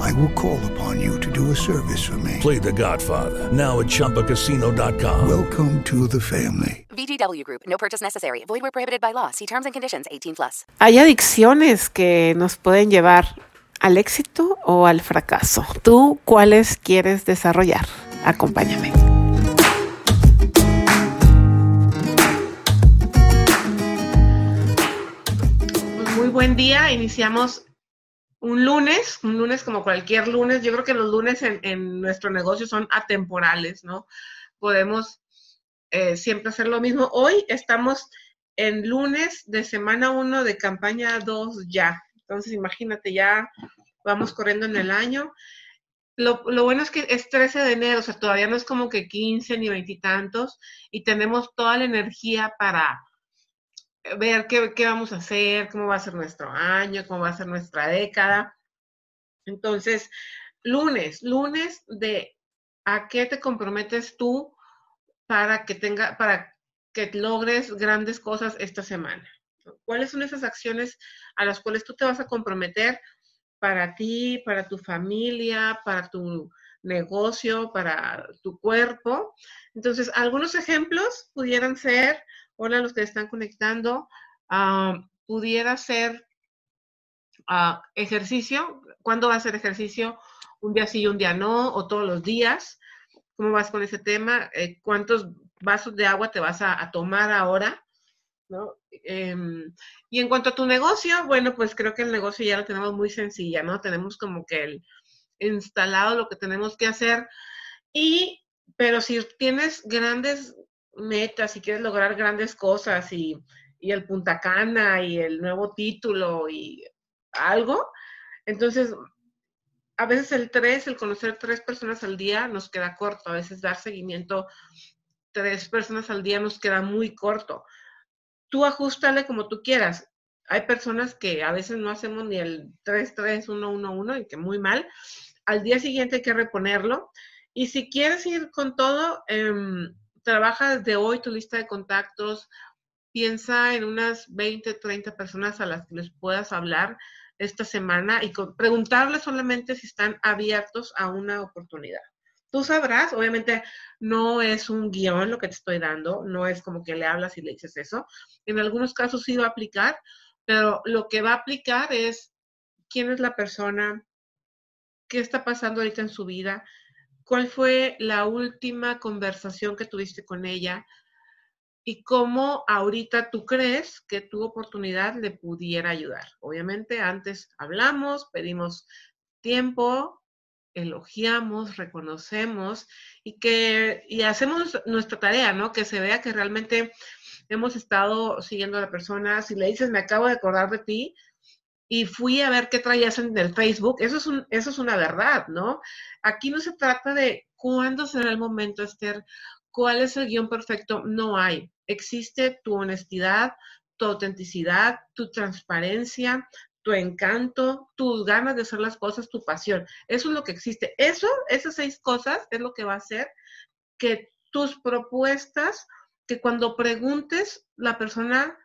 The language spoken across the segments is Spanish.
I will call upon you to do a service for me. Play The Godfather now at ChumbaCasino.com. Welcome to the family. VGW Group. No purchase necessary. Void where prohibited by law. See terms and conditions. 18 plus. Hay adicciones que nos pueden llevar al éxito o al fracaso. ¿Tú cuáles quieres desarrollar? Acompáñame. Muy buen día. Iniciamos un lunes, un lunes como cualquier lunes. Yo creo que los lunes en, en nuestro negocio son atemporales, ¿no? Podemos eh, siempre hacer lo mismo. Hoy estamos en lunes de semana 1 de campaña 2 ya. Entonces, imagínate, ya vamos corriendo en el año. Lo, lo, bueno es que es 13 de enero, o sea, todavía no es como que 15 ni veintitantos y tenemos toda la energía para ver qué, qué vamos a hacer, cómo va a ser nuestro año, cómo va a ser nuestra década. Entonces, lunes, lunes de a qué te comprometes tú para que tenga, para que logres grandes cosas esta semana. ¿Cuáles son esas acciones a las cuales tú te vas a comprometer para ti, para tu familia, para tu negocio, para tu cuerpo? Entonces, algunos ejemplos pudieran ser, hola los que están conectando, uh, pudiera ser uh, ejercicio. ¿Cuándo va a ser ejercicio? ¿Un día sí y un día no? ¿O todos los días? ¿Cómo vas con ese tema? Eh, ¿Cuántos vasos de agua te vas a, a tomar ahora? Eh, y en cuanto a tu negocio, bueno, pues creo que el negocio ya lo tenemos muy sencilla, ¿no? Tenemos como que el instalado lo que tenemos que hacer. Y, pero si tienes grandes metas y quieres lograr grandes cosas y, y el Punta Cana y el nuevo título y algo, entonces a veces el tres, el conocer tres personas al día nos queda corto, a veces dar seguimiento tres personas al día nos queda muy corto tú ajustale como tú quieras. Hay personas que a veces no hacemos ni el 3-3-1-1-1 y que muy mal. Al día siguiente hay que reponerlo. Y si quieres ir con todo, eh, trabaja desde hoy tu lista de contactos. Piensa en unas 20, 30 personas a las que les puedas hablar esta semana y preguntarles solamente si están abiertos a una oportunidad tú sabrás, obviamente no es un guion lo que te estoy dando, no es como que le hablas y le dices eso. En algunos casos sí va a aplicar, pero lo que va a aplicar es quién es la persona, qué está pasando ahorita en su vida, cuál fue la última conversación que tuviste con ella y cómo ahorita tú crees que tu oportunidad le pudiera ayudar. Obviamente antes hablamos, pedimos tiempo, elogiamos, reconocemos y que y hacemos nuestra tarea, ¿no? Que se vea que realmente hemos estado siguiendo a la persona. Si le dices, me acabo de acordar de ti y fui a ver qué traías en el Facebook, eso es, eso es una verdad, ¿no? Aquí no se trata de cuándo será el momento, Esther, cuál es el guion perfecto, no hay. Existe tu honestidad, tu autenticidad, tu transparencia, tu encanto, tus ganas de hacer las cosas, tu pasión. Eso es lo que existe. Eso, esas seis cosas es lo que va a hacer que tus propuestas, que cuando preguntes, la persona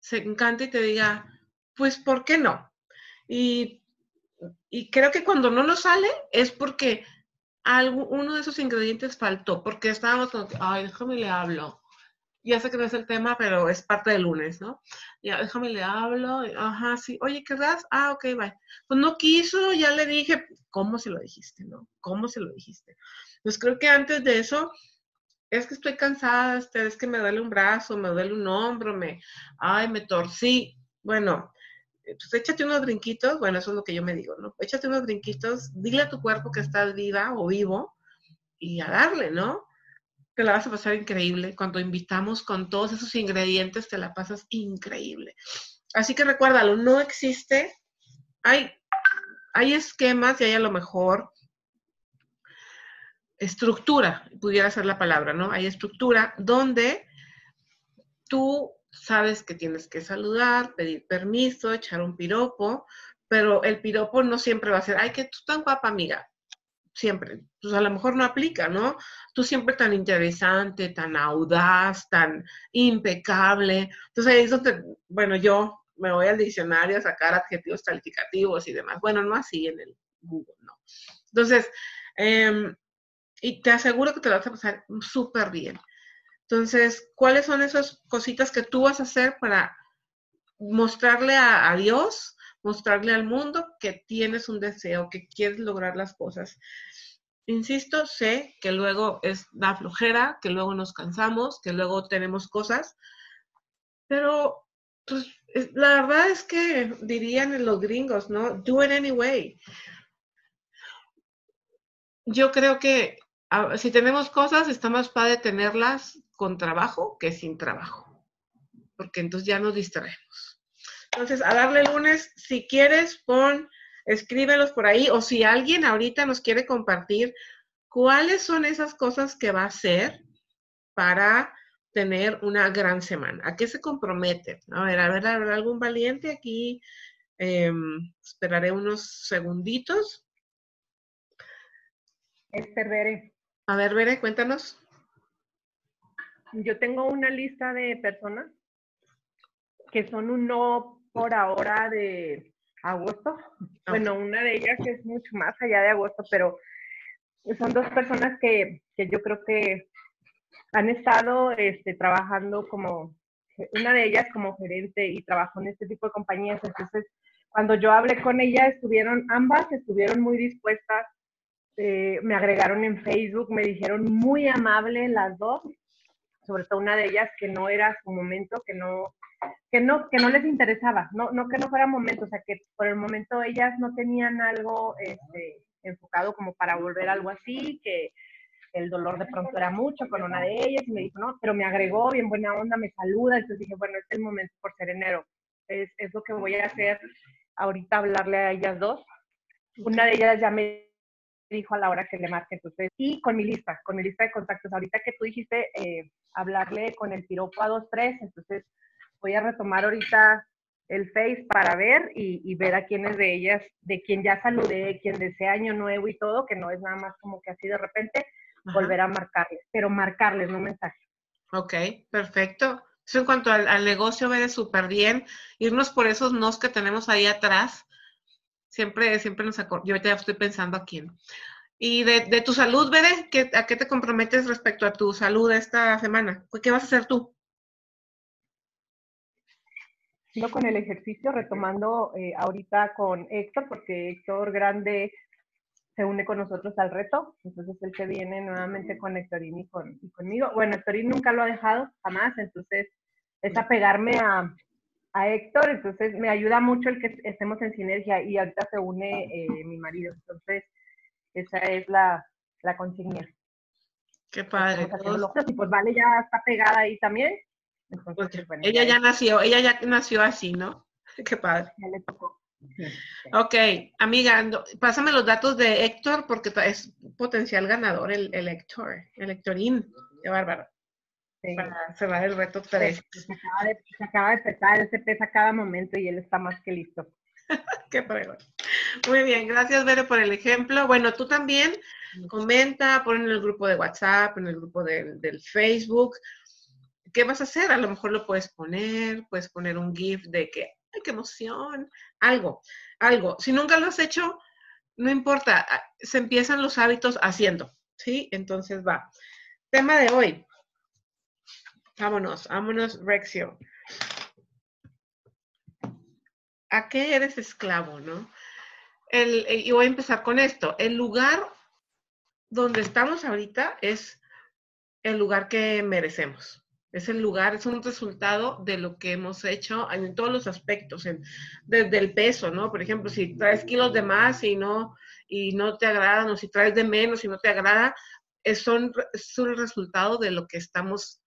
se encante y te diga, pues, ¿por qué no? Y, creo que cuando no nos sale es porque algo, uno de esos ingredientes faltó, porque estábamos como ay, déjame le hablo ya sé que no es el tema, pero es parte del lunes, ¿no? Ya, déjame le hablo, ajá, sí, oye, ¿qué das? Ah, ok, bye. Pues no quiso, ya le dije, ¿cómo se lo dijiste, no? ¿Cómo se lo dijiste? Pues creo que antes de eso, es que estoy cansada, este, es que me duele un brazo, me duele un hombro, me, ay, me torcí. Bueno, pues échate unos brinquitos, bueno, eso es lo que yo me digo, ¿no? Échate unos brinquitos, dile a tu cuerpo que estás viva o vivo y a darle, ¿no? te la vas a pasar increíble. Cuando invitamos con todos esos ingredientes, te la pasas increíble. Así que recuérdalo, no existe, hay, hay esquemas y hay a lo mejor estructura, pudiera ser la palabra, ¿no? Hay estructura donde tú sabes que tienes que saludar, pedir permiso, echar un piropo, pero el piropo no siempre va a ser, ay, que tú tan guapa, amiga. Siempre. Pues a lo mejor no aplica, ¿no? Tú siempre tan interesante, tan audaz, tan impecable. Entonces ahí es donde, bueno, yo me voy al diccionario a sacar adjetivos calificativos y demás. Bueno, no así en el Google, no. Entonces, em, y te aseguro que te lo vas a pasar súper bien. Entonces, ¿cuáles son esas cositas que tú vas a hacer para mostrarle a, Dios, mostrarle al mundo que tienes un deseo, que quieres lograr las cosas? Insisto, sé que luego es la flojera, que luego nos cansamos, que luego tenemos cosas, pero pues, la verdad es que dirían los gringos, ¿no? Do it anyway. Yo creo que si tenemos cosas, está más padre tenerlas con trabajo que sin trabajo, porque entonces ya nos distraemos. Entonces, a darle lunes, si quieres, pon, escríbelos por ahí, o si alguien ahorita nos quiere compartir cuáles son esas cosas que va a hacer para tener una gran semana. ¿A qué se compromete? A ver, a ver, ¿habrá algún valiente aquí? Em, esperaré unos segunditos. Esther Bere. A ver, Bere, cuéntanos. Yo tengo una lista de personas que son un no por ahora de agosto. Bueno, una de ellas es mucho más allá de agosto, pero son dos personas que, que yo creo que han estado este, trabajando como, una de ellas como gerente y trabajó en este tipo de compañías. Entonces, cuando yo hablé con ella, estuvieron, ambas estuvieron muy dispuestas, eh, me agregaron en Facebook, me dijeron muy amable las dos sobre todo una de ellas que no era su momento, que no, que no, que no les interesaba, no, no que no fuera momento, o sea que por el momento ellas no tenían algo este, enfocado como para volver algo así, que el dolor de pronto era mucho con una de ellas y me dijo, no, pero me agregó bien buena onda, me saluda, entonces dije, bueno, es el momento por ser enero, es, es lo que voy a hacer ahorita, hablarle a ellas dos. Una de ellas ya me dijo a la hora que le marque. Entonces, y con mi lista, con mi lista de contactos. Ahorita que tú dijiste eh, hablarle con el piropo a dos, tres, entonces voy a retomar ahorita el Face para ver y, ver a quiénes de ellas, de quien ya saludé, quien desea año nuevo y todo, que no es nada más como que así de repente, volver a marcarles, pero marcarles, no mensaje. Ok, perfecto. Eso en cuanto al, negocio, ve súper bien. Irnos por esos nos que tenemos ahí atrás Siempre, siempre nos acordamos. Yo ya estoy pensando a quién. Y de, tu salud, Bere, ¿a qué te comprometes respecto a tu salud esta semana? ¿Qué vas a hacer tú? Sigo con el ejercicio, retomando eh, ahorita con Héctor, porque Héctor Grande se une con nosotros al reto. Entonces él se viene nuevamente con Héctorín y, con, y conmigo. Bueno, Héctorín nunca lo ha dejado, jamás. Entonces es apegarme a, a Héctor, entonces me ayuda mucho el que estemos en sinergia y ahorita se une eh, mi marido, entonces esa es la, la consigna. Qué padre. Y pues Vale ya está pegada ahí también. Entonces, bueno, ella ya nació, ella ya nació así, ¿no? Qué padre. Ya le tocó. Ok, amiga, pásame los datos de Héctor porque es potencial ganador el, el Héctor, el Héctorín. Qué bárbaro para cerrar el reto 3. Se acaba, de, se acaba de pesar, él se pesa cada momento y él está más que listo. Qué prueba. Muy bien, gracias Vero por el ejemplo. Bueno, tú también comenta, pon en el grupo de WhatsApp, en el grupo del, del Facebook. ¿Qué vas a hacer? A lo mejor lo puedes poner, puedes poner un GIF de que, ¡ay, qué emoción! Algo, algo. Si nunca lo has hecho, no importa, se empiezan los hábitos haciendo, ¿sí? Entonces va. Tema de hoy, Vámonos, vámonos, Rexio. ¿A qué eres esclavo, no? El, y voy a empezar con esto. El lugar donde estamos ahorita es el lugar que merecemos. Es el lugar, es un resultado de lo que hemos hecho en todos los aspectos, desde el peso, ¿no? Por ejemplo, si traes kilos de más y no, y no te agradan, o si traes de menos y no te agrada, es, son, es un resultado de lo que estamos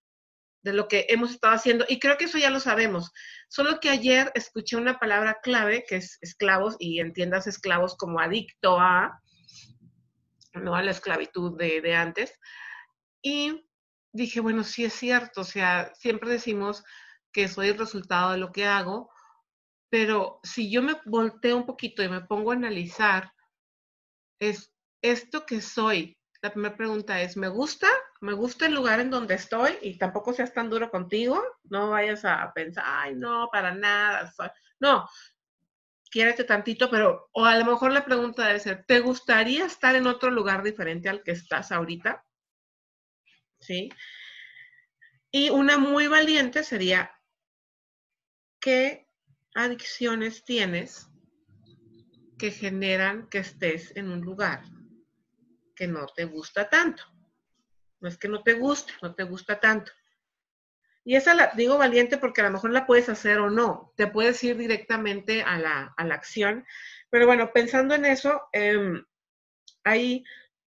de lo que hemos estado haciendo. Y creo que eso ya lo sabemos. Solo que ayer escuché una palabra clave que es esclavos y entiendas esclavos como adicto a, no a la esclavitud de, de antes. Y dije, bueno, sí es cierto, o sea, siempre decimos que soy el resultado de lo que hago, pero si yo me volteo un poquito y me pongo a analizar, es esto que soy. La primera pregunta es, ¿me gusta? ¿Me gusta el lugar en donde estoy? Y tampoco seas tan duro contigo, no vayas a pensar, ay, no, para nada. No, quiérete tantito, pero, o a lo mejor la pregunta debe ser, ¿te gustaría estar en otro lugar diferente al que estás ahorita? ¿Sí? Y una muy valiente sería, ¿qué adicciones tienes que generan que estés en un lugar que no te gusta tanto? No es que no te guste, no te gusta tanto. Y esa la digo valiente porque a lo mejor la puedes hacer o no. Te puedes ir directamente a la, acción. Pero bueno, pensando en eso, eh, ahí,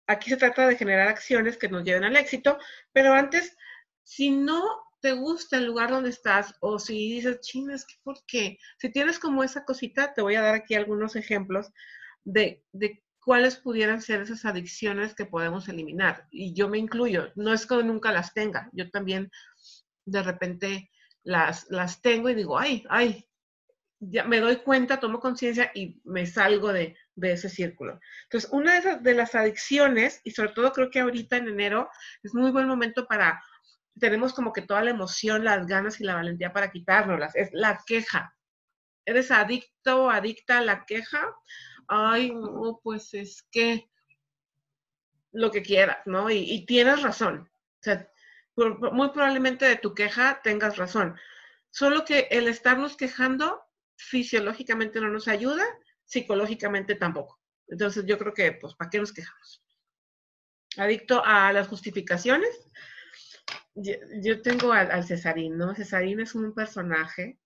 aquí se trata de generar acciones que nos lleven al éxito. Pero antes, si no te gusta el lugar donde estás o si dices, chino, es que ¿por qué? Si tienes como esa cosita, te voy a dar aquí algunos ejemplos de, de cuáles pudieran ser esas adicciones que podemos eliminar. Y yo me incluyo, no es que nunca las tenga, yo también de repente las, las tengo y digo, ay, ay, ya me doy cuenta, tomo conciencia y me salgo de, ese círculo. Entonces, una de, de las adicciones, y sobre todo creo que ahorita en enero, es muy buen momento para, tenemos como que toda la emoción, las ganas y la valentía para quitárnoslas, es la queja. ¿Eres adicto o adicta a la queja? Ay, no, pues es que lo que quieras, ¿no? Y, tienes razón. O sea, muy probablemente de tu queja tengas razón. Solo que el estarnos quejando fisiológicamente no nos ayuda, psicológicamente tampoco. Entonces yo creo que, pues, ¿para qué nos quejamos? Adicto a las justificaciones. Yo, tengo al, Cesarín, ¿no? Cesarín es un personaje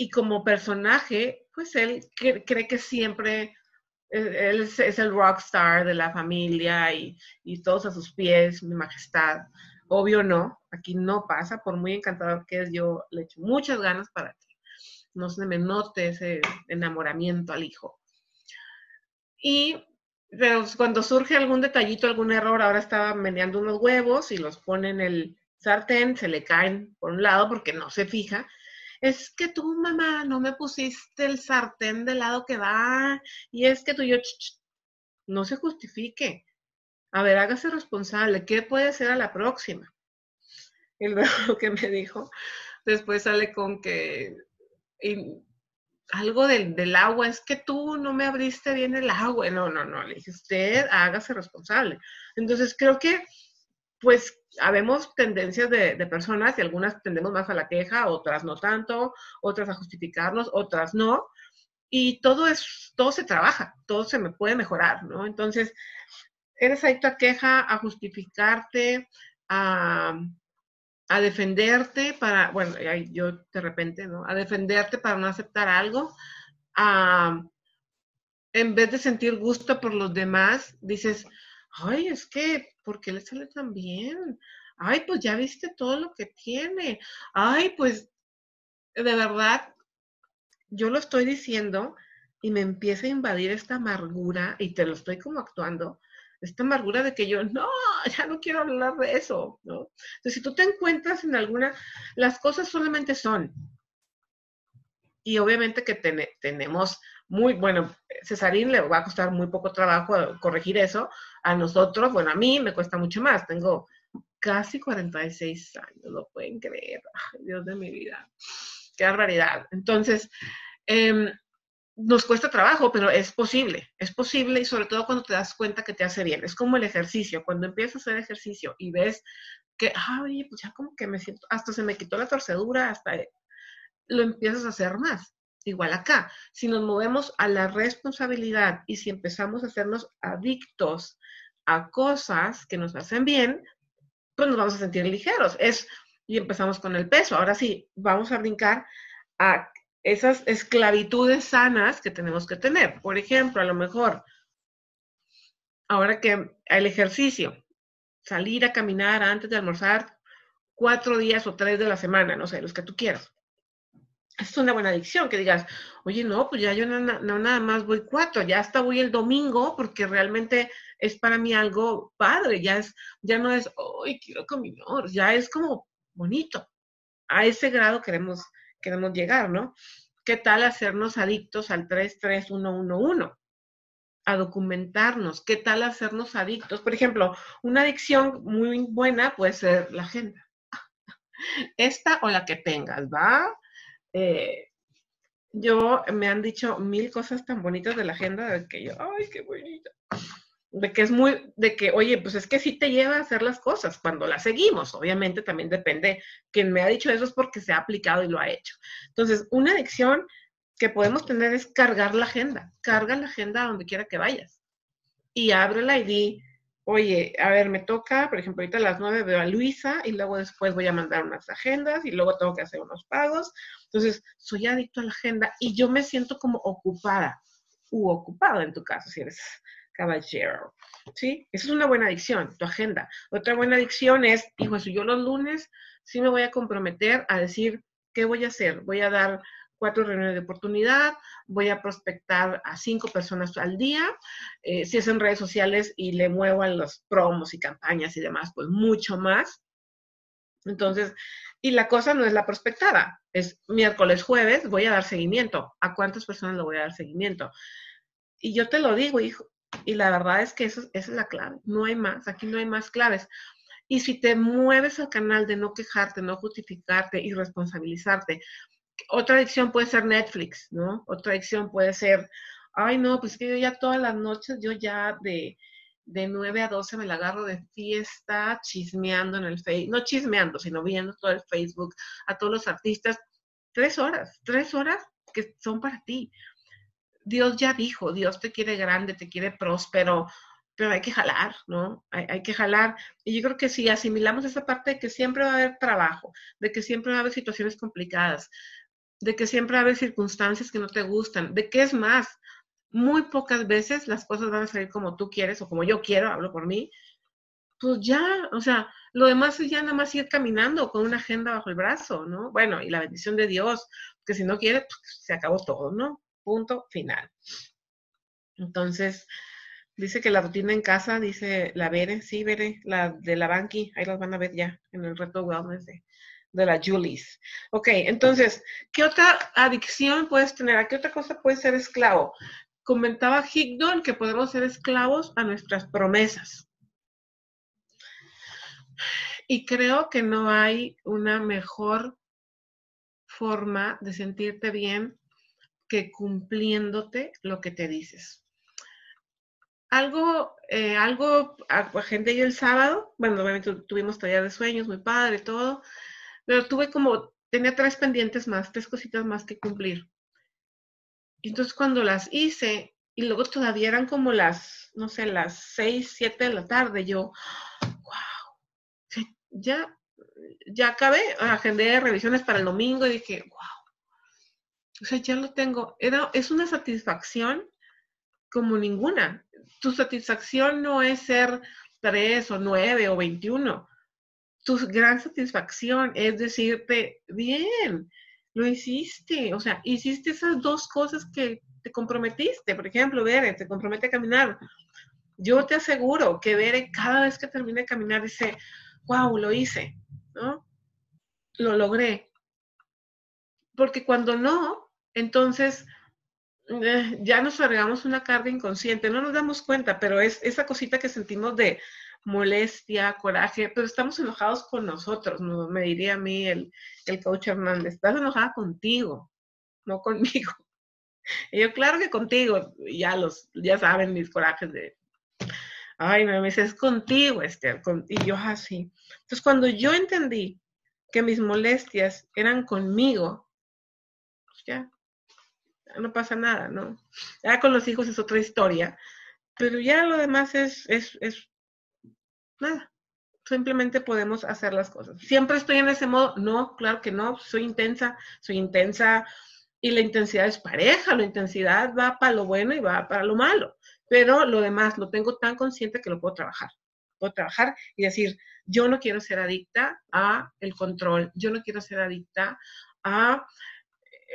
y como personaje, pues él cree que siempre él es, el rockstar de la familia y, y, todos a sus pies, mi majestad. Obvio no, aquí no pasa, por muy encantador que es, yo le echo muchas ganas para que no se me note ese enamoramiento al hijo. Y pero cuando surge algún detallito, algún error, ahora estaba meneando unos huevos y los pone en el sartén, se le caen por un lado porque no se fija. Es que tú, mamá, no me pusiste el sartén del lado que va, y es que tú yo, no se justifique. A ver, hágase responsable. ¿Qué puede ser a la próxima? Y luego lo que me dijo, después sale con que algo del, agua, es que tú no me abriste bien el agua. No, no, no, le dije, usted hágase responsable. Entonces creo que, pues, habemos tendencias de, personas y algunas tendemos más a la queja, otras no tanto, otras a justificarnos, otras no. Y todo es, todo se trabaja, todo se me puede mejorar, ¿no? Entonces, eres adicto a queja, a justificarte, a, defenderte para, bueno, yo de repente, ¿no? A defenderte para no aceptar algo, a, en vez de sentir gusto por los demás, dices, ay, es que, ¿por qué le sale tan bien? Ay, pues ya viste todo lo que tiene. Ay, pues, de verdad, yo lo estoy diciendo y me empieza a invadir esta amargura y te lo estoy como actuando esta amargura de que yo, no, ya no quiero hablar de eso, ¿no? Entonces, si tú te encuentras en alguna, las cosas solamente son. Y obviamente que tenemos muy, bueno, Cesarín le va a costar muy poco trabajo corregir eso. A nosotros, bueno, a mí me cuesta mucho más. Tengo casi 46 años, lo pueden creer. Dios de mi vida. Qué barbaridad. Entonces, eh, nos cuesta trabajo, pero es posible, es posible y sobre todo cuando te das cuenta que te hace bien. Es como el ejercicio, cuando empiezas a hacer ejercicio y ves que, ay, pues ya como que me siento, hasta se me quitó la torcedura, hasta lo empiezas a hacer más. Igual acá, si nos movemos a la responsabilidad y si empezamos a hacernos adictos a cosas que nos hacen bien, pues nos vamos a sentir ligeros. Es, y empezamos con el peso. Ahora sí, vamos a brincar a esas esclavitudes sanas que tenemos que tener. Por ejemplo, a lo mejor, ahora que el ejercicio, salir a caminar antes de almorzar cuatro días o tres de la semana, no sé, los que tú quieras. Es una buena adicción, que digas, oye, no, pues ya yo no, no, nada más voy cuatro, ya hasta voy el domingo porque realmente es para mí algo padre, ya es, ya no es, hoy quiero caminar, ya es como bonito. A ese grado queremos, queremos llegar, ¿no? ¿Qué tal hacernos adictos al 33111? A documentarnos. ¿Qué tal hacernos adictos? Por ejemplo, una adicción muy buena puede ser la agenda. Esta o la que tengas, ¿va? Eh, yo me han dicho mil cosas tan bonitas de la agenda de que yo, ay, qué bonita. De que es muy, de que, oye, pues es que sí te lleva a hacer las cosas cuando las seguimos. Obviamente también depende. Quien me ha dicho eso es porque se ha aplicado y lo ha hecho. Entonces, una adicción que podemos tener es cargar la agenda. Carga la agenda donde quiera que vayas. Y ábrela y di, oye, a ver, me toca, por ejemplo, ahorita a las nueve veo a Luisa y luego después voy a mandar unas agendas y luego tengo que hacer unos pagos. Entonces, soy adicto a la agenda y yo me siento como ocupada u ocupado en tu caso, si eres caballero. ¿Sí? Esa es una buena adicción, tu agenda. Otra buena adicción es, hijo, yo los lunes sí me voy a comprometer a decir qué voy a hacer. Voy a dar cuatro reuniones de oportunidad, voy a prospectar a cinco personas al día, eh, si es en redes sociales y le muevo a los promos y campañas y demás, pues mucho más. Entonces, y la cosa no es la prospectada, es miércoles, jueves, voy a dar seguimiento. ¿A cuántas personas le voy a dar seguimiento? Y yo te lo digo, hijo, y la verdad es que eso, esa es la clave, no hay más, aquí no hay más claves. Y si te mueves al canal de no quejarte, no justificarte y responsabilizarte, otra adicción puede ser Netflix, ¿no? Otra adicción puede ser, ay, no, pues que yo ya todas las noches, yo ya de, de 9 a 12 me la agarro de fiesta, chismeando en el Facebook, no chismeando, sino viendo todo el Facebook, a todos los artistas. Tres horas, tres horas que son para ti. Dios ya dijo, Dios te quiere grande, te quiere próspero, pero hay que jalar, ¿no? Hay, hay, que jalar. Y yo creo que si asimilamos esa parte de que siempre va a haber trabajo, de que siempre va a haber situaciones complicadas, de que siempre va circunstancias que no te gustan, de que es más, muy pocas veces las cosas van a salir como tú quieres o como yo quiero, hablo por mí, pues ya, o sea, lo demás es ya nada más ir caminando con una agenda bajo el brazo, ¿no? Bueno, y la bendición de Dios, que si no quiere, pues, se acabó todo, ¿no? Punto final. Entonces, dice que la rutina en casa, dice la Vere, sí, Vere, la de la Banqui, ahí las van a ver ya en el reto wellness de, de la Julies. Ok, entonces, ¿qué otra adicción puedes tener? ¿A qué otra cosa puedes ser esclavo? Comentaba Higdon que podemos ser esclavos a nuestras promesas. Y creo que no hay una mejor forma de sentirte bien que cumpliéndote lo que te dices. Algo, eh, algo, gente y el sábado, bueno, obviamente tuvimos taller de sueños, muy padre, todo, pero tuve como, tenía tres pendientes más, tres cositas más que cumplir. Y entonces cuando las hice, y luego todavía eran como las, no sé, las seis, siete de la tarde, yo, wow, ya, ya acabé, agendé revisiones para el domingo y dije, wow, o sea, ya lo tengo. Es una satisfacción como ninguna. Tu satisfacción no es ser tres o nueve o veintiuno tu gran satisfacción es decirte, bien, lo hiciste, o sea, hiciste esas dos cosas que te comprometiste. Por ejemplo, Bere, te compromete a caminar. Yo te aseguro que Bere cada vez que termine de caminar dice, wow, lo hice, ¿no? Lo logré. Porque cuando no, entonces eh, ya nos agregamos una carga inconsciente, no nos damos cuenta, pero es esa cosita que sentimos de, molestia, coraje, pero estamos enojados con nosotros, ¿no? me diría a mí el, el coach Hernández, estás enojada contigo, no conmigo. Y yo, claro que contigo, ya los, ya saben mis corajes de, ay, me dice, es contigo, Esther, y yo así. Entonces, cuando yo entendí que mis molestias eran conmigo, pues ya no pasa nada, ¿no? Ya con los hijos es otra historia, pero ya lo demás es, es, es nada. Simplemente podemos hacer las cosas. ¿Siempre estoy en ese modo? No, claro que no. Soy intensa, soy intensa y la intensidad es pareja. La intensidad va para lo bueno y va para lo malo. Pero lo demás lo tengo tan consciente que lo puedo trabajar. Puedo trabajar y decir, yo no quiero ser adicta a el control. Yo no quiero ser adicta a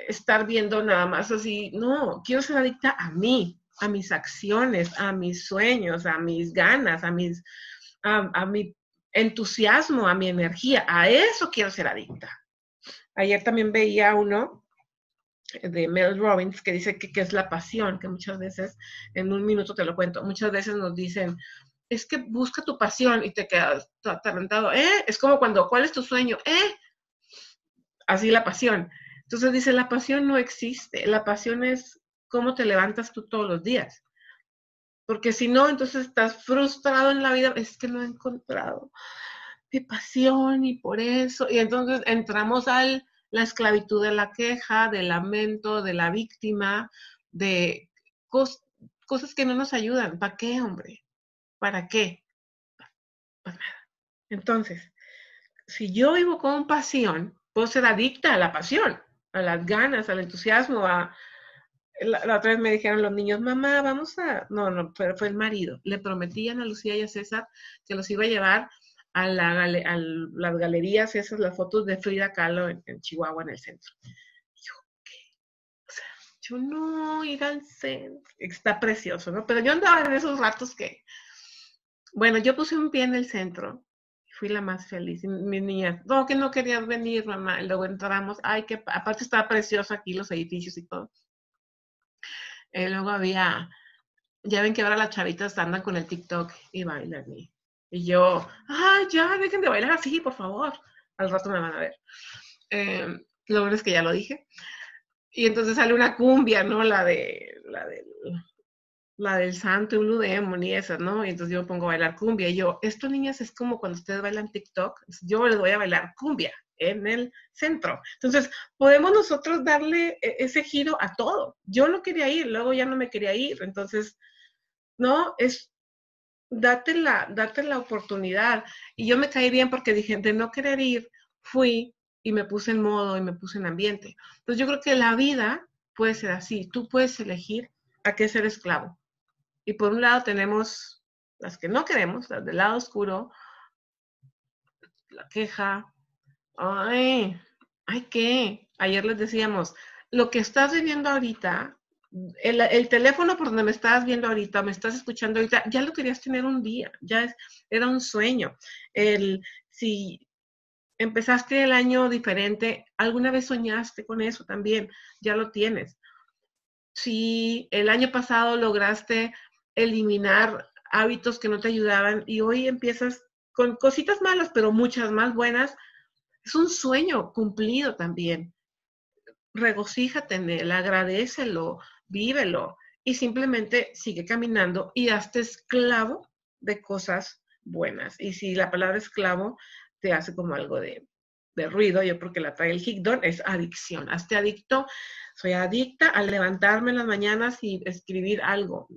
estar viendo nada más así, no, quiero ser adicta a mí, a mis acciones, a mis sueños, a mis ganas, a mis, a, mi entusiasmo, a mi energía, a eso quiero ser adicta. Ayer también veía uno de Mel Robbins que dice que, es la pasión, que muchas veces, en un minuto te lo cuento, muchas veces nos dicen, es que busca tu pasión y te quedas atarantado, ¿eh? Es como cuando, ¿cuál es tu sueño? ¿Eh? Así la pasión. Entonces dice, la pasión no existe, la pasión es cómo te levantas tú todos los días. Porque si no, entonces estás frustrado en la vida, es que no he encontrado mi pasión y por eso, y entonces entramos a la esclavitud de la queja, del lamento, de la víctima, de cosas que no nos ayudan. ¿Para qué, hombre? ¿Para qué? Nada. Entonces, si yo vivo con pasión, puedo ser adicta a la pasión, a las ganas, al entusiasmo, a... La, otra vez me dijeron los niños, mamá, vamos a... No, no, pero fue el marido. Le prometían a Lucía y a César que los iba a llevar a, las galerías, esas, las fotos de Frida Kahlo en, Chihuahua, en el centro. Yo, ¿qué? O sea, yo no ir al centro. Está precioso, ¿no? Pero yo andaba en esos ratos que bueno, yo puse un pie en el centro y fui la más feliz. mis niñas, no, que no querías venir, mamá. Y luego entramos, ay, que aparte estaba precioso aquí los edificios y todo. Y luego había, ya ven que ahora las chavitas andan con el TikTok y bailan. Y, y yo, ay, ya, dejen de bailar así, por favor. Al rato me van a ver. Eh, lo bueno es que ya lo dije. Y entonces sale una cumbia, ¿no? La de, la del la del santo, un Demon y esas, ¿no? Y entonces yo me pongo a bailar cumbia. Y yo, esto, niñas, es como cuando ustedes bailan TikTok, yo les voy a bailar cumbia en el centro. Entonces, podemos nosotros darle e, ese giro a todo. Yo no quería ir, luego ya no me quería ir. Entonces, no, es date la, date la oportunidad. Y yo me caí bien porque dije, de no querer ir, fui y me puse en modo y me puse en ambiente. Entonces, yo creo que la vida puede ser así. Tú puedes elegir a qué ser esclavo. Y por un lado tenemos las que no queremos, las del lado oscuro, la queja, ay, ay, ¿qué? Ayer les decíamos, lo que estás viviendo ahorita, el, teléfono por donde me estás viendo ahorita, me estás escuchando ahorita, ya lo querías tener un día, ya es, era un sueño. El, si empezaste el año diferente, alguna vez soñaste con eso también, ya lo tienes. Si el año pasado lograste eliminar hábitos que no te ayudaban y hoy empiezas con cositas malas, pero muchas más buenas, es un sueño cumplido también. Regocíjate en él, agradecelo, vívelo y simplemente sigue caminando y hazte esclavo de cosas buenas. Y si la palabra esclavo te hace como algo de, de ruido, yo porque la trae el Higdon, es adicción. Hazte adicto. Soy adicta a levantarme en las mañanas y escribir algo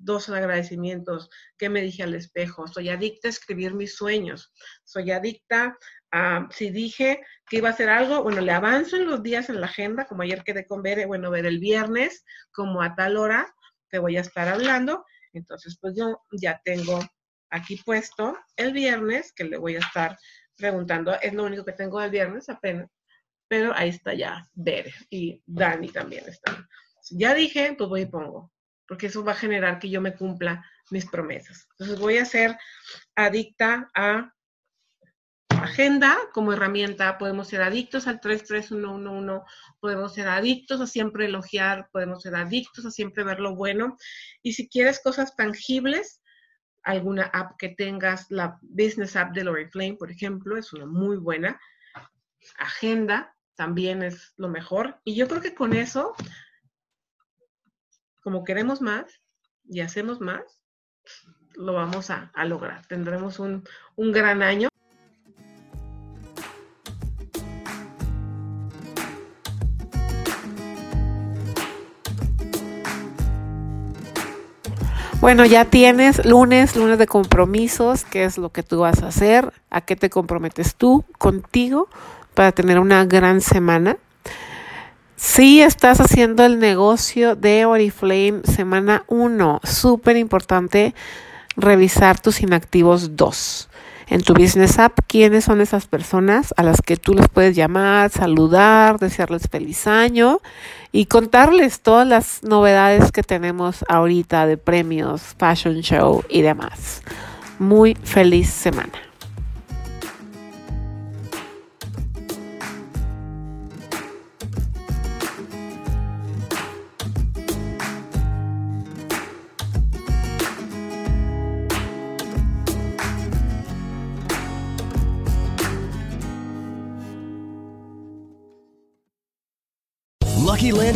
dos agradecimientos, que me dije al espejo, soy adicta a escribir mis sueños, soy adicta a, si dije que iba a hacer algo, bueno, le avanzo en los días en la agenda, como ayer quedé con ver, bueno, ver el viernes, como a tal hora te voy a estar hablando, entonces pues yo ya tengo aquí puesto el viernes, que le voy a estar preguntando, es lo único que tengo el viernes apenas, pero ahí está ya ver y Dani también está. Ya dije, pues voy y pongo porque eso va a generar que yo me cumpla mis promesas. Entonces voy a ser adicta a agenda como herramienta, podemos ser adictos al 33111, podemos ser adictos a siempre elogiar, podemos ser adictos a siempre ver lo bueno. Y si quieres cosas tangibles, alguna app que tengas, la Business App de Flame, por ejemplo, es una muy buena. Agenda también es lo mejor. Y yo creo que con eso como queremos más y hacemos más, lo vamos a, lograr. Tendremos un, un gran año. Bueno, ya tienes lunes, lunes de compromisos, qué es lo que tú vas a hacer, a qué te comprometes tú contigo para tener una gran semana. Si estás haciendo el negocio de Oriflame semana 1, súper importante revisar tus inactivos 2. en tu Business App quiénes son esas personas a las que tú les puedes llamar, saludar, desearles feliz año y contarles todas las novedades que tenemos ahorita de premios, fashion show y demás. Muy feliz semana.